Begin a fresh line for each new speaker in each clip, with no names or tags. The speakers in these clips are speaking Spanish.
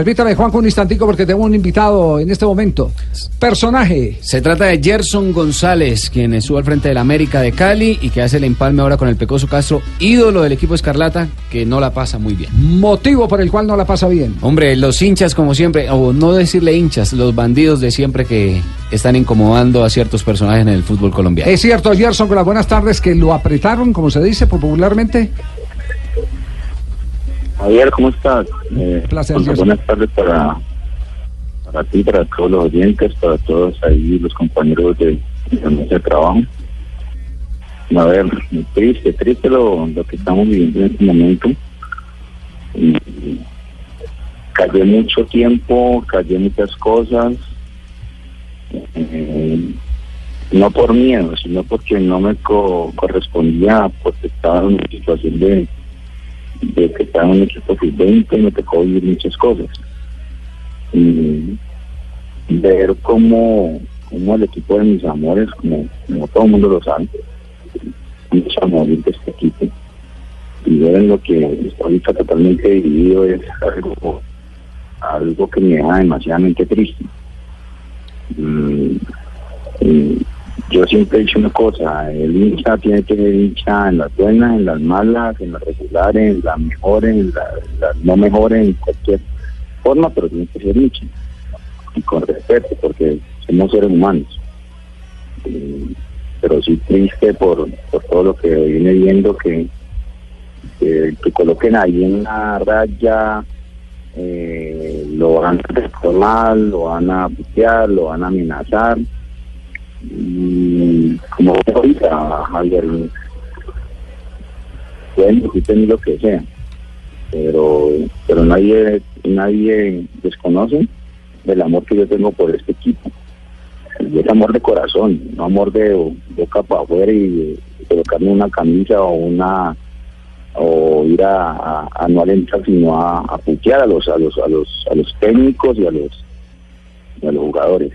Permítame, Juan, un instantico porque tengo un invitado en este momento. Personaje.
Se trata de Gerson González, quien estuvo al frente del América de Cali y que hace el empalme ahora con el Pecoso Castro, ídolo del equipo Escarlata, que no la pasa muy bien.
Motivo por el cual no la pasa bien.
Hombre, los hinchas, como siempre, o no decirle hinchas, los bandidos de siempre que están incomodando a ciertos personajes en el fútbol colombiano.
Es cierto, Gerson, con las buenas tardes, que lo apretaron, como se dice popularmente.
Javier, ¿cómo estás? Eh,
placer,
pues, buenas tardes para, para ti, para todos los oyentes, para todos ahí los compañeros de, de nuestro trabajo. A ver, triste, triste lo, lo que estamos viviendo en este momento. Y callé mucho tiempo, callé muchas cosas, eh, no por miedo, sino porque no me co- correspondía, porque estaba en una situación de, de que estaba en un equipo sub-20 y me tocó vivir muchas cosas. Y ver cómo, cómo el equipo de mis amores, como, todo el mundo lo sabe, mucho amor de este equipo, y ver en lo que ahorita totalmente dividido es algo, algo que me deja demasiadamente triste. Mm, y yo siempre he dicho una cosa, el hincha tiene que ser hincha en las buenas, en las malas, en las regulares, en las mejores, en las, no mejores, en cualquier forma, pero tiene que ser hincha. Y con respeto, porque somos seres humanos. Y- pero sí triste por, por todo lo que viene viendo, que, que, que coloquen ahí en la raya, eh, lo van a reformar, lo van a putear, lo van a amenazar. Y como digo ahorita, Javier, pueden decirte lo que sea, pero pero nadie nadie desconoce del amor que yo tengo por este equipo. Y es amor de corazón, no amor de boca para afuera y de colocarme una camisa o una o ir a no alentar sino a, a putear a los a los a los a los técnicos y a los y a los jugadores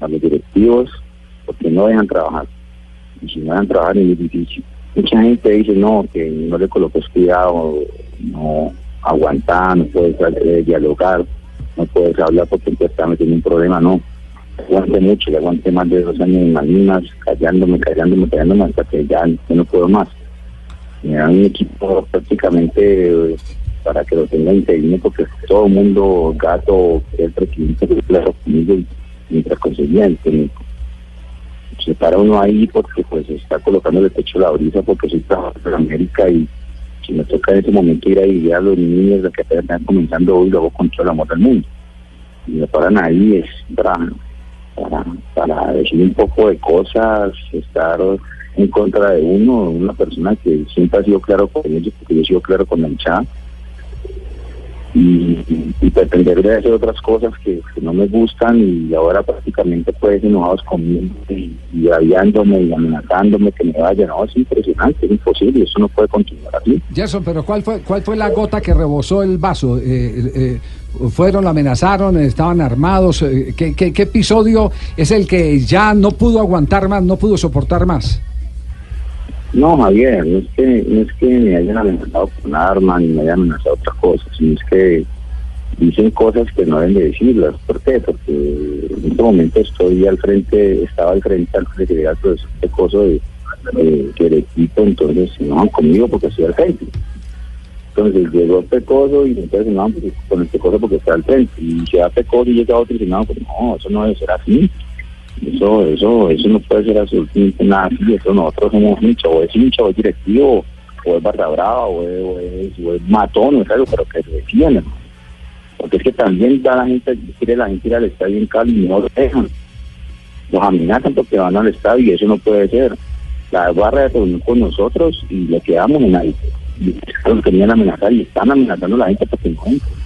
a los directivos porque no dejan trabajar y si no dejan trabajar es muy difícil mucha gente dice no que no le coloques cuidado no aguantar no puedes eh, dialogar no puedes hablar porque te está metiendo un problema no aguante mucho, le aguante más de dos años en Malvinas, callándome, callándome, callándome hasta que ya no puedo más. Me dan un equipo prácticamente eh, para que lo tenga interino porque todo el mundo, gato, el presidente, claro conmigo mientras conseguía el técnico. Se para uno ahí porque pues está colocando el techo la brisa porque soy trabajador de América y si me toca en ese momento ir a vivir a los niños de que están comenzando hoy, luego con todo el amor del mundo. Y me paran ahí es para, para, para decir un poco de cosas, estar en contra de uno, una persona que siempre ha sido claro con ellos, porque yo he sido claro con la hinchada, y, y pretender de hacer otras cosas que, no me gustan y ahora prácticamente pues enojados conmigo y, y y amenazándome que me vaya, no, es impresionante, es imposible, eso no puede continuar así.
Gerson, pero ¿cuál fue, cuál fue la gota que rebosó el vaso? Eh, eh, eh, ¿Fueron, lo amenazaron, estaban armados? Eh, ¿qué, qué, qué episodio es el que ya no pudo aguantar más, no pudo soportar más?
No, Javier, no es que, no es que me hayan amenazado con armas ni me hayan amenazado otra cosa, sino es que dicen cosas que no deben de decirlas. ¿Por qué? Porque en este momento estoy al frente, estaba al frente al frente de todo este coso de, de- del equipo, entonces se enojan conmigo porque estoy al frente. Entonces llegó Pecoso y entonces se con el Pecoso porque está al frente. Y va Pecoso y llega otro y se enojan, pues no, eso no debe ser así. Eso, eso, eso no puede ser absolutamente nada así. Eso nosotros somos hincha, o es hincha, o es directivo, o es barra brava, o es, matón, o es algo, pero que se defienden. Porque es que también da la gente, quiere la gente ir al estadio en Cali y no lo dejan. Los amenazan porque van al estadio y eso no puede ser. La barra de reunión con nosotros y le quedamos en ahí. Y los querían amenazar y están amenazando a la gente porque no entran.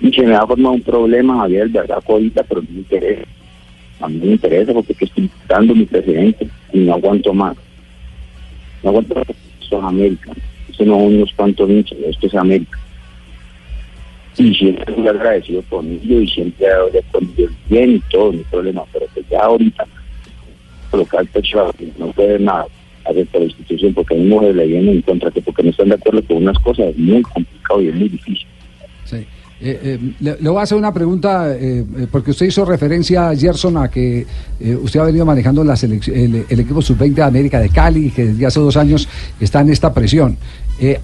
Y se me va a formar un problema, Javier, de verdad, ahorita, pero no me interesa. A mí me interesa porque es que estoy dando mi precedente y no aguanto más. No aguanto más. Esto es América. Esto no son unos cuantos hinchas, esto es América. Y siempre estoy agradecido con ellos y siempre hablé con ellos bien y todo, hay problema. Pero que ya ahorita colocar el techo no puede nada hacer por la institución porque mí me le viene en contra, que porque no están de acuerdo con unas cosas es muy complicado y es muy difícil.
Sí. Eh, eh, le, voy a hacer una pregunta, eh, porque usted hizo referencia, Gerson, a que usted ha venido manejando el, el, equipo sub-20 de América de Cali, que desde hace dos años está en esta presión.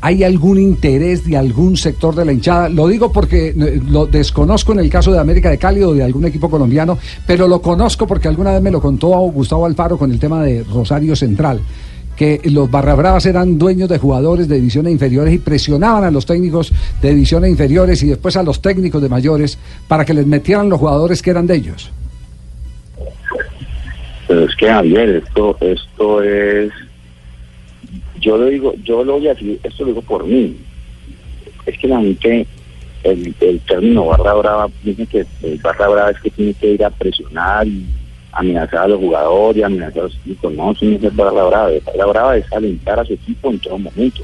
¿Hay algún interés de algún sector de la hinchada? Lo digo porque lo desconozco en el caso de América de Cali o de algún equipo colombiano, pero lo conozco porque alguna vez me lo contó Gustavo Alfaro con el tema de Rosario Central que los barrabravas eran dueños de jugadores de divisiones inferiores y presionaban a los técnicos de divisiones inferiores y después a los técnicos de mayores para que les metieran los jugadores que eran de ellos.
Pero es que Javier, esto, esto es, yo lo digo, yo lo voy a decir, esto lo digo por mí. Es que la gente, el, término barra brava, dice que el barra brava es que tiene que ir a presionar y amenazar a los jugadores, amenazar a los equipos. No, eso no es barra brava. La brava es alentar a su equipo en todo momento.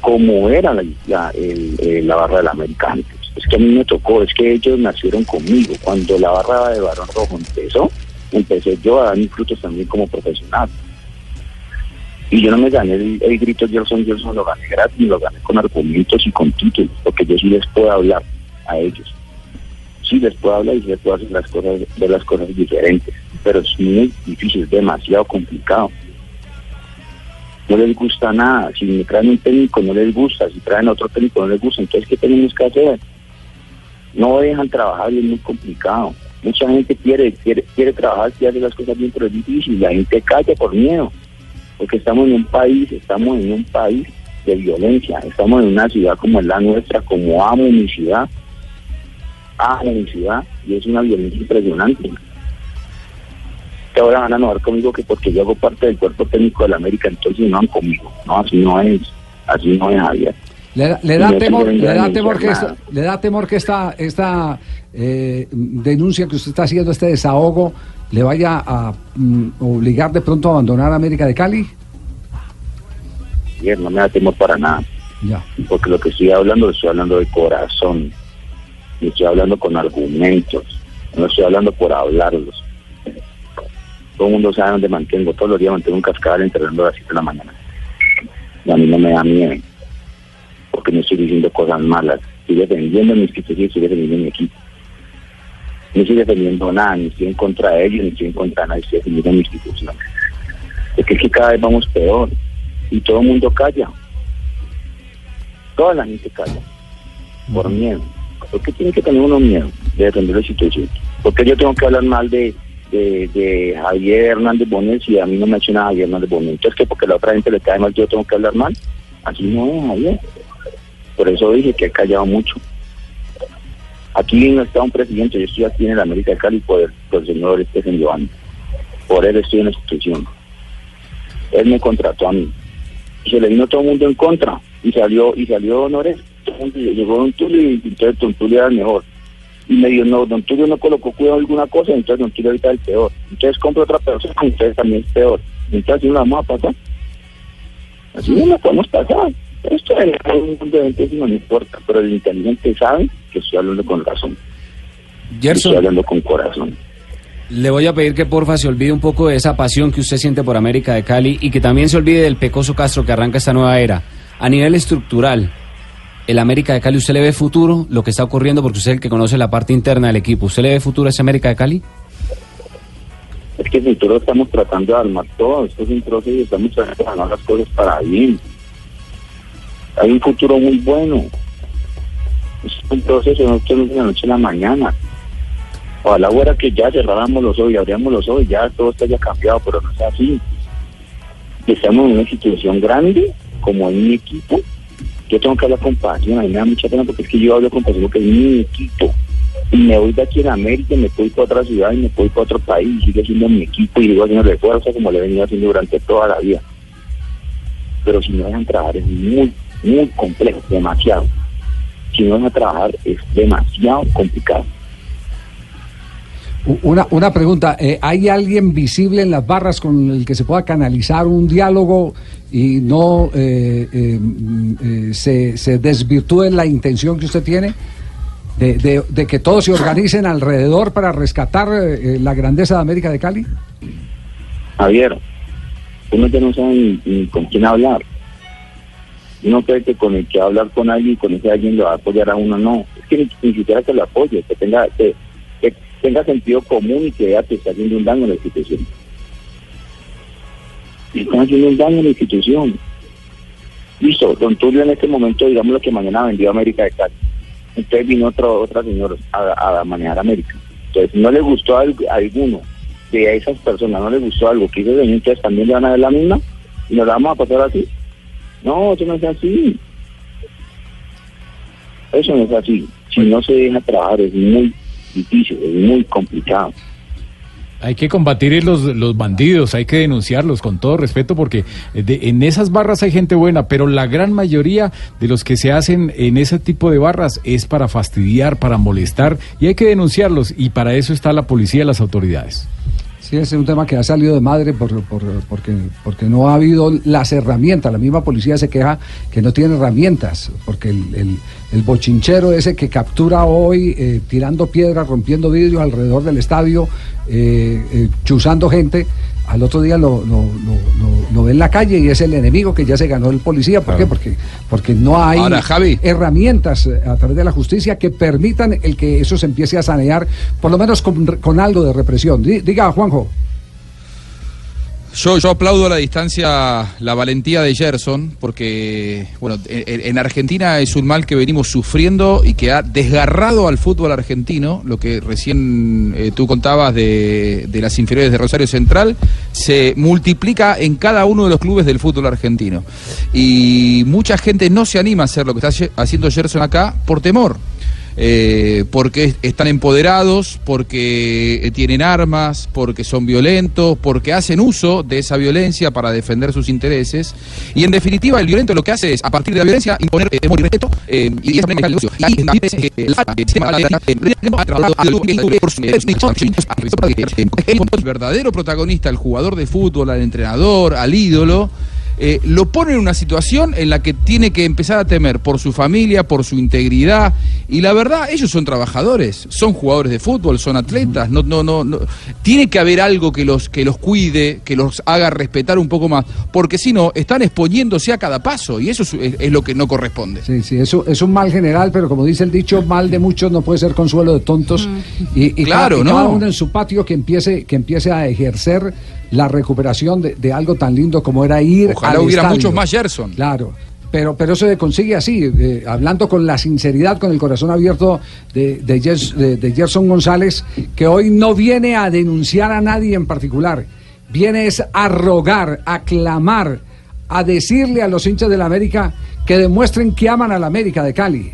Como era la, la, el, la barra del americano. Es que a mí me tocó, es que ellos nacieron conmigo. Cuando la barra de Barón Rojo empezó, empecé yo a dar mis frutos también como profesional. Y yo no me gané el, el grito Gerson Gerson, lo gané gratis, lo gané con argumentos y con títulos, porque yo sí les puedo hablar a ellos sí les puedo hablar y les puedo hacer las cosas, de las cosas diferentes, pero es muy difícil, demasiado complicado. No les gusta nada, si me traen un técnico no les gusta, si traen otro técnico no les gusta, entonces ¿qué tenemos que hacer? No dejan trabajar y es muy complicado. Mucha gente quiere, quiere, quiere trabajar, quiere hacer las cosas bien, pero es difícil, la gente calla por miedo, porque estamos en un país, estamos en un país de violencia, estamos en una ciudad como es la nuestra, como amo mi ciudad, a la ciudad y es una violencia impresionante. Que ahora van a enojar conmigo que porque yo hago parte del cuerpo técnico de la América, entonces no van conmigo. No, así no es, así no es Javier.
Le, da, temor, le da temor que esta, le da temor que esta, esta eh, denuncia que usted está haciendo, este desahogo, le vaya a mm, obligar de pronto a abandonar América de Cali.
Bien, no me da temor para nada. Ya. Porque lo que estoy hablando, estoy hablando de corazón y estoy hablando con argumentos, no estoy hablando por hablarlos. Todo el mundo sabe dónde mantengo, todos los días mantengo un cascabel entrenando a las 7 de la mañana. Y a mí no me da miedo, porque no estoy diciendo cosas malas, estoy defendiendo mi institución, estoy defendiendo mi equipo. No estoy defendiendo nada, ni estoy en contra de ellos, ni estoy en contra de nadie, estoy defendiendo mi institución. Es que, es que cada vez vamos peor y todo el mundo calla. Toda la gente calla por miedo. ¿Por qué tiene que tener uno miedo de defender la situación? Porque yo tengo que hablar mal de, de, Javier Hernández Bonet si a mí no me nada Javier Hernández Bonet? Entonces, que porque la otra gente le cae mal, yo tengo que hablar mal. Así no Javier. Por eso dije que he callado mucho. Aquí no está un presidente, yo estoy aquí en el América de Cali por el, señor Estefan Giovanni. Por él estoy en la institución. Él me contrató a mí. Se le vino todo el mundo en contra. Y salió, y salió Honores llegó Don Tulio y entonces Don Tulio era el mejor. Y me dijo, no, Don Tulio no colocó cuidado alguna cosa, entonces Don Tulio ahorita es el peor. Entonces compro otra persona, entonces también es peor. Entonces no la vamos a pasar. Así no la podemos pasar. Esto es un mundo de gente no me importa, pero el inteligente sabe que estoy hablando con razón. Estoy hablando con corazón.
Le voy a pedir que porfa se olvide un poco de esa pasión que usted siente por América de Cali y que también se olvide del Pecoso Castro que arranca esta nueva era. A nivel estructural, el América de Cali, ¿usted le ve futuro lo que está ocurriendo? Porque usted es el que conoce la parte interna del equipo. ¿Usted le ve futuro a ese América de Cali?
Es que el futuro estamos tratando de armar todo. Esto es un proceso y estamos tratando de armar las cosas para bien. Hay un futuro muy bueno. Es un proceso, no es de la noche a la mañana. Ojalá fuera que ya cerráramos los ojos y abríamos los ojos y ya todo está ya cambiado, pero no es así. Estamos en una situación grande, como en mi equipo, yo tengo que hablar con pasión, a mí me da mucha pena porque es que yo hablo con pasión porque es mi equipo. Y me voy de aquí en América, me voy para otra ciudad y me voy para otro país, y sigue siendo mi equipo y digo haciendo fuerza como le he venido haciendo durante toda la vida. Pero si no dejan trabajar es muy, muy complejo, demasiado. Si no dejan trabajar es demasiado complicado.
Una, una pregunta, eh, ¿hay alguien visible en las barras con el que se pueda canalizar un diálogo y no eh, eh, se, se desvirtúe la intención que usted tiene? De, de, que todos se organicen alrededor para rescatar la grandeza de América de Cali?
Javier, uno ya no sabe ni, con quién hablar. Uno cree que con el que hablar con alguien, con ese alguien lo va a apoyar a uno, no. Es que ni, siquiera que lo apoye, que tenga, que, tenga sentido común y que vea que está haciendo un daño a la institución. Y están haciendo un daño a la institución. Listo, don Tulio en este momento, digamos lo que mañana vendió América de Cali. Entonces vino otro, otra señora a, manejar América. Entonces, no le gustó a, alguno de esas personas, no le gustó algo que hizo entonces también le van a ver la misma y nos la vamos a pasar así. No, eso no es así. Eso no es así. Si no se deja trabajar es muy difícil, es muy complicado.
Hay que combatir los, los bandidos, hay que denunciarlos con todo respeto porque en esas barras hay gente buena, pero la gran mayoría de los que se hacen en ese tipo de barras es para fastidiar, para molestar y hay que denunciarlos y para eso está la policía y las autoridades.
Sí, es un tema que ha salido de madre por, porque, porque no ha habido las herramientas. La misma policía se queja que no tiene herramientas, porque el, el, bochinchero ese que captura hoy eh, tirando piedras, rompiendo vidrios alrededor del estadio, eh, eh, chuzando gente, al otro día lo, lo, ve en la calle y es el enemigo que ya se ganó el policía. ¿Por qué? Porque, porque no hay herramientas eh, a través de la justicia que permitan el que eso se empiece a sanear, por lo menos con, con algo de represión. Diga, Juanjo.
Yo, yo aplaudo a la distancia la valentía de Gerson, porque bueno, en, Argentina es un mal que venimos sufriendo y que ha desgarrado al fútbol argentino, lo que recién eh, tú contabas de, de, las inferiores de Rosario Central, se multiplica en cada uno de los clubes del fútbol argentino. Y mucha gente no se anima a hacer lo que está haciendo Gerson acá por temor eh, porque están empoderados, porque eh, tienen armas, porque son violentos, porque hacen uso de esa violencia para defender sus intereses. Y en definitiva, el violento lo que hace es, a partir de la violencia, imponer eh, temor y respeto eh, y esa el negocio. Y el verdadero protagonista, el jugador de fútbol, al entrenador, al ídolo, eh, lo pone en una situación en la que tiene que empezar a temer por su familia, por su integridad. Y la verdad, ellos son trabajadores, son jugadores de fútbol, son atletas. No, no, no, Tiene que haber algo que los, que los cuide, que los haga respetar un poco más, porque si no, están exponiéndose a cada paso y eso es, lo que no corresponde.
Sí, sí, eso es un mal general, pero como dice el dicho, mal de muchos no puede ser consuelo de tontos. Y, claro, cada, ¿no? uno en su patio que empiece, que empiece a ejercer la recuperación de, algo tan lindo como era ir
Ojalá hubiera muchos más Gerson.
Claro. Pero, pero eso se consigue así, eh, hablando con la sinceridad, con el corazón abierto de, de, Gerson González, que hoy no viene a denunciar a nadie en particular, viene es a rogar, a clamar, a decirle a los hinchas de la América que demuestren que aman a la América de Cali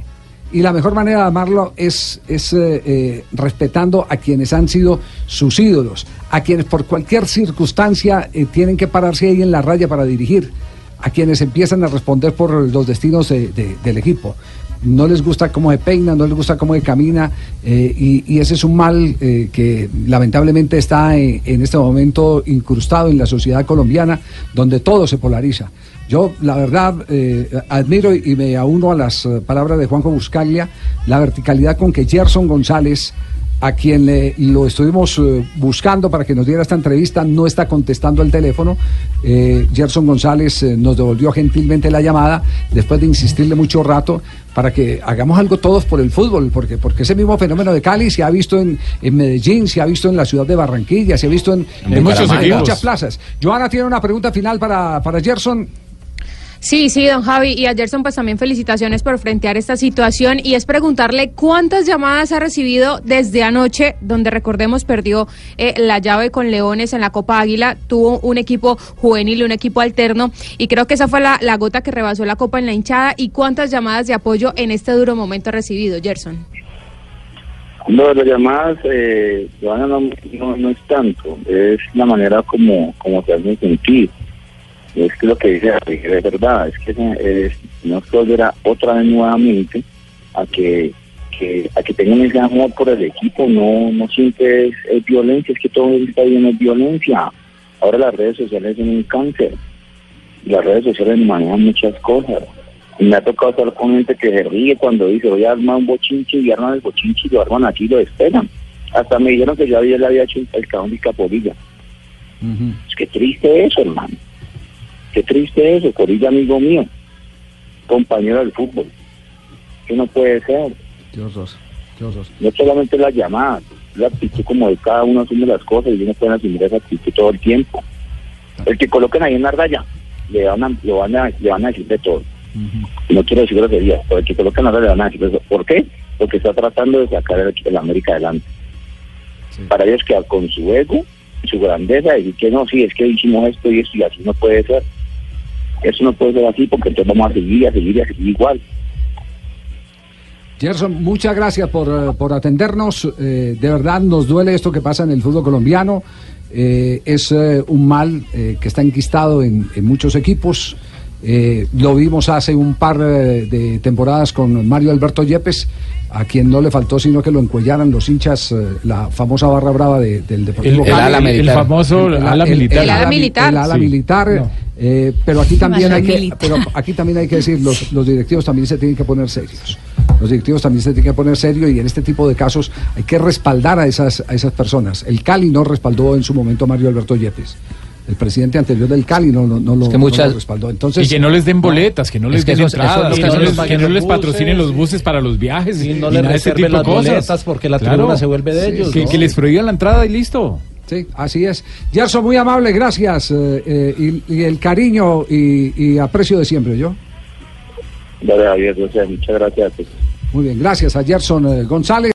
y la mejor manera de amarlo es, es eh, eh, respetando a quienes han sido sus ídolos, a quienes por cualquier circunstancia eh, tienen que pararse ahí en la raya para dirigir, a quienes empiezan a responder por los destinos del equipo. No les gusta cómo se peina, no les gusta cómo se camina, y, y, ese es un mal que lamentablemente está en este momento incrustado en la sociedad colombiana, donde todo se polariza. Yo, la verdad, eh, admiro y me auno a las eh, palabras de Juanjo Buscaglia, la verticalidad con que Gerson González, a quien le, lo estuvimos eh, buscando para que nos diera esta entrevista, no está contestando el teléfono. Gerson González nos devolvió gentilmente la llamada después de insistirle mucho rato para que hagamos algo todos por el fútbol, porque, porque ese mismo fenómeno de Cali se ha visto en, Medellín, se ha visto en la ciudad de Barranquilla, se ha visto en, muchas plazas. Joana tiene una pregunta final para, para Gerson.
Sí, sí, don Javi. Y a Gerson, pues también felicitaciones por frentear esta situación. Y es preguntarle cuántas llamadas ha recibido desde anoche, donde recordemos perdió eh, la llave con Leones en la Copa Águila. Tuvo un equipo juvenil, un equipo alterno. Y creo que esa fue la, gota que rebasó la Copa en la hinchada. ¿Y cuántas llamadas de apoyo en este duro momento ha recibido, Gerson?
No, las llamadas, eh, no, no, es tanto, es la manera como, como hacen sentir es que lo que dice es verdad, es que no volverá otra vez nuevamente a que, a que tengan ese amor por el equipo, no, no siempre es, violencia, es que todo está bien es violencia. Ahora las redes sociales son un cáncer, las redes sociales manejan muchas cosas. Y me ha tocado estar con gente que se ríe cuando dice voy a armar un bochinche y arman el bochinche y lo arman aquí y lo esperan. Hasta me dijeron que yo había, le había hecho el cajón de capolilla. Es que triste eso, hermano. Qué triste eso, Corilla, amigo mío. compañero del fútbol. Eso no puede ser.
Qué horror, qué horror.
No solamente las llamadas, la actitud como de cada uno asume las cosas y no pueden asumir esa actitud todo el tiempo. El que coloquen ahí en la raya, le van a, le van a, le van a decir de todo. No quiero decir groserías, pero el que coloquen en la raya le van a decir eso. ¿Por qué? Porque está tratando de sacar el, el América adelante. Para ellos quedar con su ego, su grandeza, decir que no, sí, es que hicimos esto y esto y así no puede ser. Eso no puede ser así porque entonces vamos a seguir a seguir a seguir igual.
Gerson, muchas gracias por, eh, por atendernos. Eh, de verdad nos duele esto que pasa en el fútbol colombiano. Eh, es un mal que está enquistado en, en muchos equipos. Eh, lo vimos hace un par eh, de temporadas con Mario Alberto Yepes, a quien no le faltó sino que lo encuellaran los hinchas, eh, la famosa barra brava de- del
El,
Deportivo
el
Cali.
ala- el
militar.
famoso
El-
ala
el-
militar.
El ala
mi-
militar.
el ala
Sí.
militar,
No.
eh, pero aquí también hay que, pero aquí también hay que decir, los, los directivos también se tienen que poner serios. Los directivos también se tienen que poner serios y en este tipo de casos hay que respaldar a esas, a esas personas. El Cali no respaldó en su momento a Mario Alberto Yepes. El presidente anterior del Cali no, no, no lo,
Es que muchas-
lo respaldó. Entonces,
y que no les den boletas, que no les
Es que
den entradas, que, no les, que no les patrocinen
buses,
los buses para los viajes.
Y no
y
les reserven
tipo de
las
cosas.
boletas porque la tribuna se vuelve de ellos,
Que,
¿no?
que les prohíban la entrada y listo.
Sí, así es. Gerson, muy amable, gracias. eh, eh, y, y el cariño y, y aprecio de siempre, ¿yo?
Dale, Javier, muchas gracias.
Muy bien, gracias a Gerson eh, González.